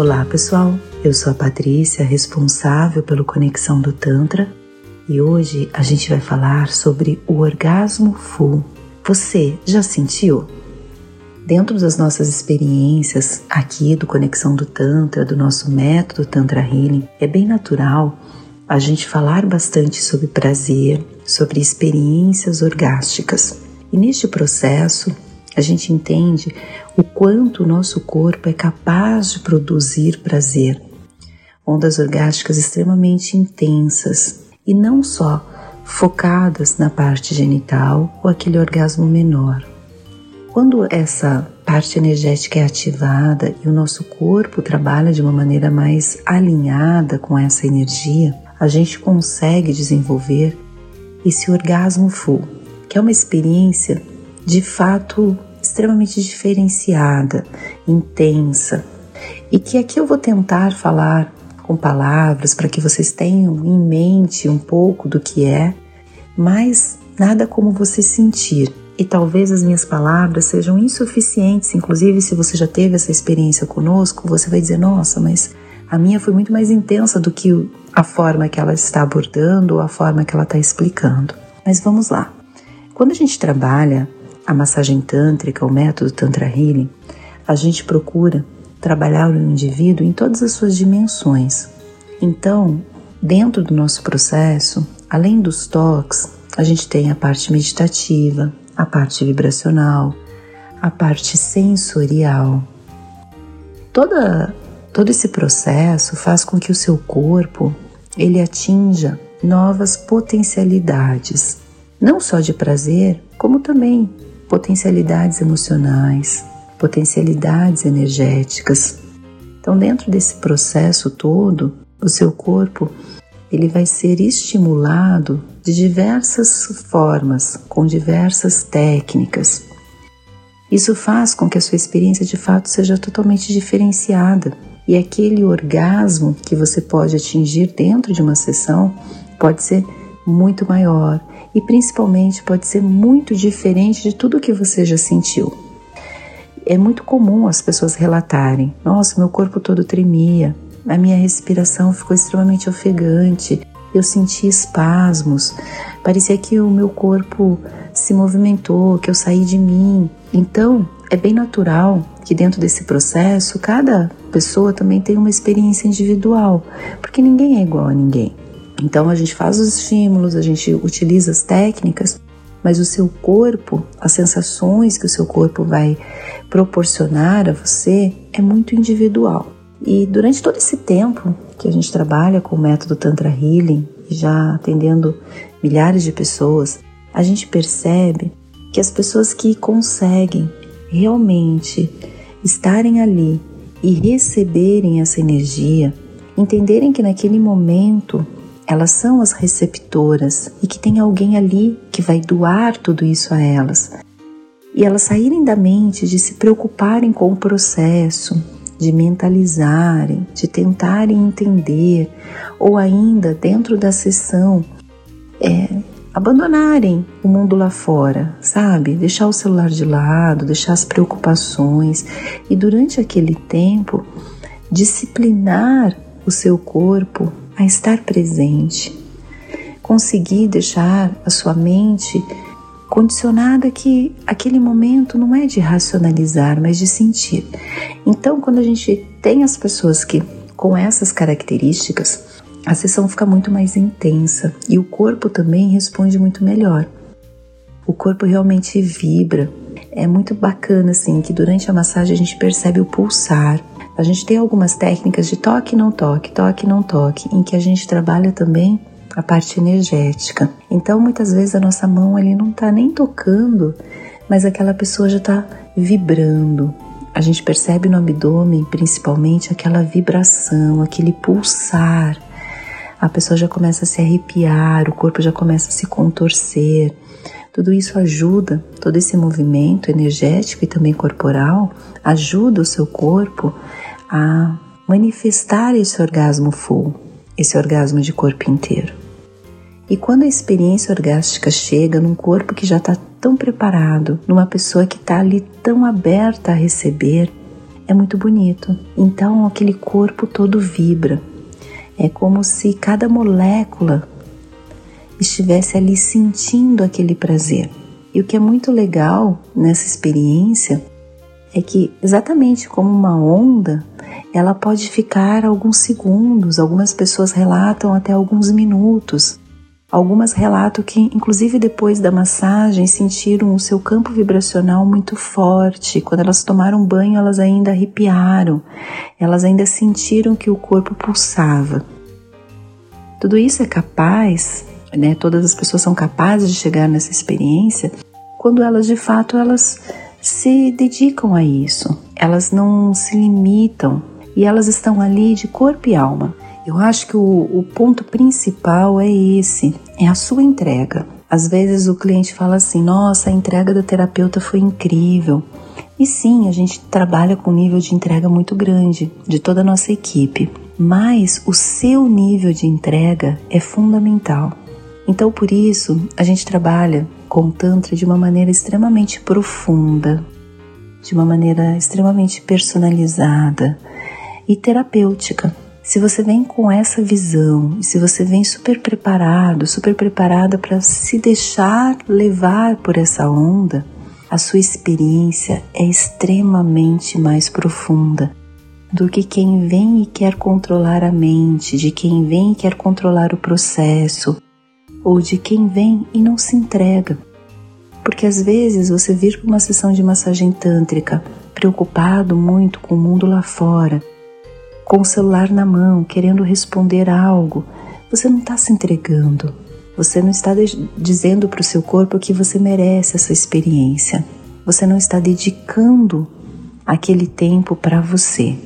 Olá pessoal, eu sou a Patrícia, responsável pelo Conexão do Tantra e hoje a gente vai falar sobre o orgasmo full. Você já sentiu? Dentro das nossas experiências aqui do Conexão do Tantra, do nosso método Tantra Healing, é bem natural a gente falar bastante sobre prazer, sobre experiências orgásticas. E neste processo, a gente entende o quanto o nosso corpo é capaz de produzir prazer. Ondas orgásticas extremamente intensas e não só focadas na parte genital ou aquele orgasmo menor. Quando essa parte energética é ativada e o nosso corpo trabalha de uma maneira mais alinhada com essa energia, a gente consegue desenvolver esse orgasmo full, que é uma experiência de fato extremamente diferenciada, intensa, e que aqui eu vou tentar falar com palavras para que vocês tenham em mente um pouco do que é, mas nada como você sentir. E talvez as minhas palavras sejam insuficientes, inclusive se você já teve essa experiência conosco, você vai dizer: nossa, mas a minha foi muito mais intensa do que a forma que ela está abordando ou a forma que ela está explicando. Mas vamos lá. Quando a gente trabalha a massagem tântrica, o método Tantra Healing, a gente procura trabalhar o indivíduo em todas as suas dimensões. Então, dentro do nosso processo, além dos toques, a gente tem a parte meditativa, a parte vibracional, a parte sensorial. Toda, todo esse processo faz com que o seu corpo ele atinja novas potencialidades, não só de prazer, como também potencialidades emocionais, potencialidades energéticas. Então, dentro desse processo todo, o seu corpo ele vai ser estimulado de diversas formas, com diversas técnicas. Isso faz com que a sua experiência de fato seja totalmente diferenciada e aquele orgasmo que você pode atingir dentro de uma sessão pode ser muito maior e principalmente pode ser muito diferente de tudo que você já sentiu. É muito comum as pessoas relatarem: nossa, meu corpo todo tremia, a minha respiração ficou extremamente ofegante, eu senti espasmos, parecia que o meu corpo se movimentou, que eu saí de mim. Então, é bem natural que dentro desse processo cada pessoa também tem uma experiência individual, porque ninguém é igual a ninguém. Então a gente faz os estímulos, a gente utiliza as técnicas, mas o seu corpo, as sensações que o seu corpo vai proporcionar a você é muito individual. E durante todo esse tempo que a gente trabalha com o método Tantra Healing, já atendendo milhares de pessoas, a gente percebe que as pessoas que conseguem realmente estarem ali e receberem essa energia, entenderem que naquele momento elas são as receptoras e que tem alguém ali que vai doar tudo isso a elas. E elas saírem da mente de se preocuparem com o processo, de mentalizarem, de tentarem entender, ou ainda dentro da sessão, é, abandonarem o mundo lá fora, sabe? Deixar o celular de lado, deixar as preocupações e durante aquele tempo disciplinar o seu corpo a estar presente, conseguir deixar a sua mente condicionada que aquele momento não é de racionalizar, mas de sentir. Então, quando a gente tem as pessoas que com essas características, a sessão fica muito mais intensa e o corpo também responde muito melhor. O corpo realmente vibra. É muito bacana assim que durante a massagem a gente percebe o pulsar, a gente tem algumas técnicas de toque não toque, toque não toque, em que a gente trabalha também a parte energética. Então, muitas vezes a nossa mão ali não está nem tocando, mas aquela pessoa já está vibrando. A gente percebe no abdômen, principalmente, aquela vibração, aquele pulsar. A pessoa já começa a se arrepiar, o corpo já começa a se contorcer. Tudo isso ajuda, todo esse movimento energético e também corporal ajuda o seu corpo a manifestar esse orgasmo full, esse orgasmo de corpo inteiro. E quando a experiência orgástica chega num corpo que já está tão preparado, numa pessoa que está ali tão aberta a receber, é muito bonito. Então aquele corpo todo vibra. É como se cada molécula estivesse ali sentindo aquele prazer. E o que é muito legal nessa experiência é que, exatamente como uma onda, ela pode ficar alguns segundos, algumas pessoas relatam até alguns minutos. Algumas relatam que, inclusive depois da massagem, sentiram o seu campo vibracional muito forte. Quando elas tomaram banho, elas ainda arrepiaram, elas ainda sentiram que o corpo pulsava. Tudo isso é capaz, né? Todas as pessoas são capazes de chegar nessa experiência quando elas de fato elas se dedicam a isso. Elas não se limitam e elas estão ali de corpo e alma. Eu acho que o, o ponto principal é esse, é a sua entrega. Às vezes o cliente fala assim: nossa, a entrega da terapeuta foi incrível. E sim, a gente trabalha com um nível de entrega muito grande de toda a nossa equipe, mas o seu nível de entrega é fundamental. Então, por isso, a gente trabalha com o Tantra de uma maneira extremamente profunda, de uma maneira extremamente personalizada e terapêutica. Se você vem com essa visão e se você vem super preparado, super preparada para se deixar levar por essa onda, a sua experiência é extremamente mais profunda do que quem vem e quer controlar a mente, de quem vem e quer controlar o processo, ou de quem vem e não se entrega. Porque às vezes você vir para uma sessão de massagem tântrica preocupado muito com o mundo lá fora, com o celular na mão, querendo responder algo, você não está se entregando. Você não está dizendo para o seu corpo que você merece essa experiência. Você não está dedicando aquele tempo para você.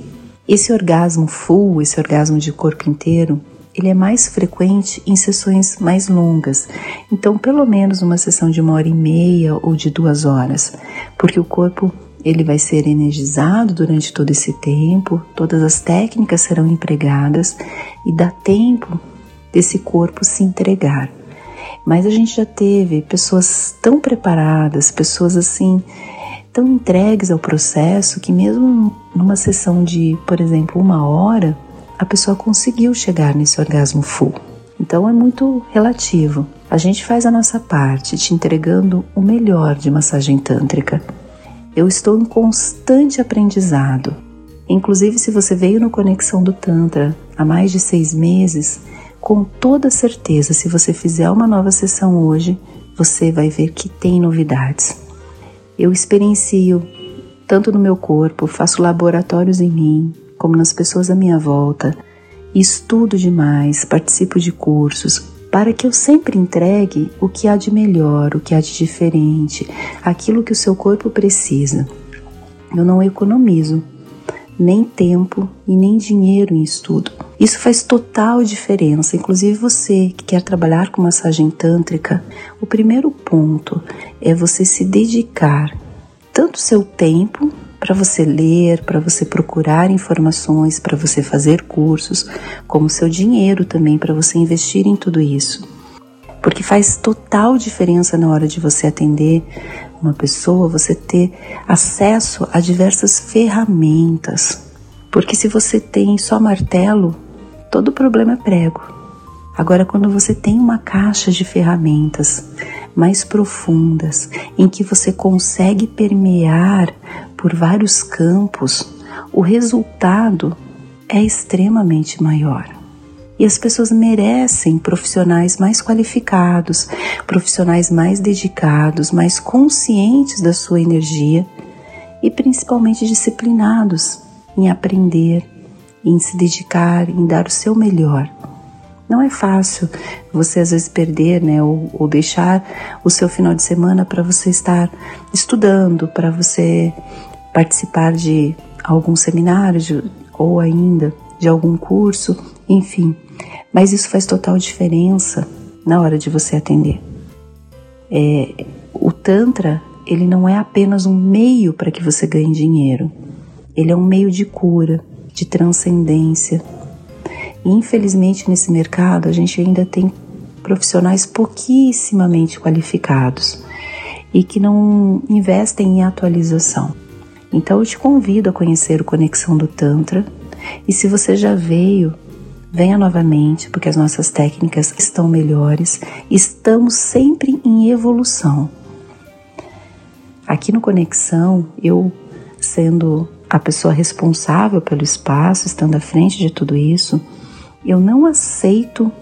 Esse orgasmo full, esse orgasmo de corpo inteiro, ele é mais frequente em sessões mais longas, então pelo menos uma sessão de uma hora e meia ou de duas horas, porque o corpo ele vai ser energizado durante todo esse tempo, todas as técnicas serão empregadas e dá tempo desse corpo se entregar. Mas a gente já teve pessoas tão preparadas, pessoas assim tão entregues ao processo que mesmo numa sessão de, por exemplo, uma hora, a pessoa conseguiu chegar nesse orgasmo full. Então é muito relativo. A gente faz a nossa parte, te entregando o melhor de massagem tântrica. Eu estou em constante aprendizado. Inclusive, se você veio no Conexão do Tantra há mais de seis meses, com toda certeza, se você fizer uma nova sessão hoje, você vai ver que tem novidades. Eu experiencio tanto no meu corpo, faço laboratórios em mim, como nas pessoas à minha volta, estudo demais, participo de cursos, para que eu sempre entregue o que há de melhor, o que há de diferente, aquilo que o seu corpo precisa. Eu não economizo nem tempo e nem dinheiro em estudo. Isso faz total diferença. Inclusive você que quer trabalhar com massagem tântrica, o primeiro ponto é você se dedicar tanto seu tempo para você ler, para você procurar informações, para você fazer cursos, como seu dinheiro também para você investir em tudo isso. Porque faz total diferença na hora de você atender uma pessoa, você ter acesso a diversas ferramentas. Porque se você tem só martelo, todo problema é prego. Agora, quando você tem uma caixa de ferramentas mais profundas, em que você consegue permear por vários campos, o resultado é extremamente maior. E as pessoas merecem profissionais mais qualificados, profissionais mais dedicados, mais conscientes da sua energia e principalmente disciplinados em aprender, em se dedicar, em dar o seu melhor. Não é fácil você às vezes perder, né, ou, ou deixar o seu final de semana para você estar estudando, para você participar de algum seminário de, ou ainda de algum curso, enfim. Mas isso faz total diferença na hora de você atender. É, o Tantra, ele não é apenas um meio para que você ganhe dinheiro. Ele é um meio de cura, de transcendência. Infelizmente nesse mercado a gente ainda tem profissionais pouquíssimamente qualificados e que não investem em atualização. Então eu te convido a conhecer o Conexão do Tantra e se você já veio, venha novamente, porque as nossas técnicas estão melhores, estamos sempre em evolução. Aqui no Conexão, eu sendo a pessoa responsável pelo espaço, estando à frente de tudo isso, eu não aceito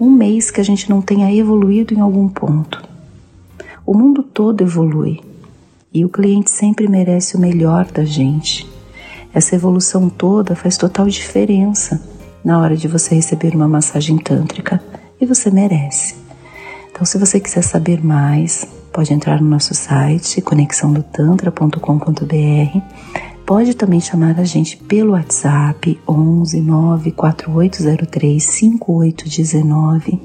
um mês que a gente não tenha evoluído em algum ponto. O mundo todo evolui e o cliente sempre merece o melhor da gente. Essa evolução toda faz total diferença na hora de você receber uma massagem tântrica e você merece. Então, se você quiser saber mais, pode entrar no nosso site conexãodotantra.com.br. Pode também chamar a gente pelo WhatsApp 11 94803 5819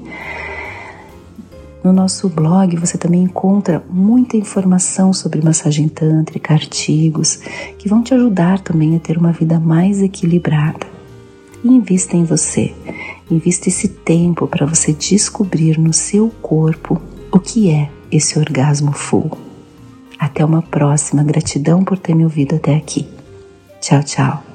no nosso blog você também encontra muita informação sobre massagem tântrica, artigos que vão te ajudar também a ter uma vida mais equilibrada. Invista em você. Invista esse tempo para você descobrir no seu corpo o que é esse orgasmo full. Até uma próxima. Gratidão por ter me ouvido até aqui. Tchau, tchau.